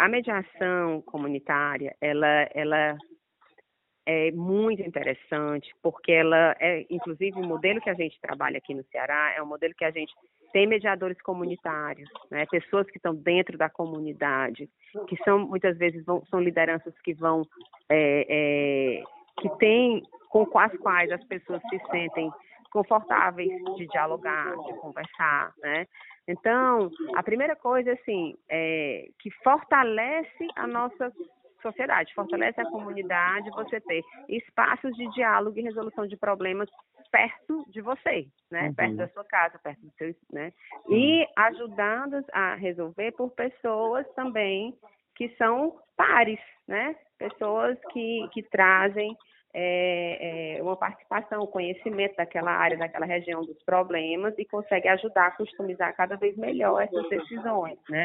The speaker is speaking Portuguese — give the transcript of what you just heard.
a mediação comunitária, ela, ela é muito interessante, porque ela é, inclusive, o modelo que a gente trabalha aqui no Ceará é um modelo que a gente tem mediadores comunitários, né? pessoas que estão dentro da comunidade, que são muitas vezes vão, são lideranças que vão é, é, que têm com as quais as pessoas se sentem confortáveis de dialogar, de conversar, né? Então, a primeira coisa, assim, é que fortalece a nossa sociedade, fortalece a comunidade, você ter espaços de diálogo e resolução de problemas perto de você, né? Uhum. Perto da sua casa, perto do seu, né? E ajudados a resolver por pessoas também que são pares, né? Pessoas que, que trazem é, é, uma participação, conhecimento daquela área, daquela região dos problemas e consegue ajudar a customizar cada vez melhor essas decisões, né?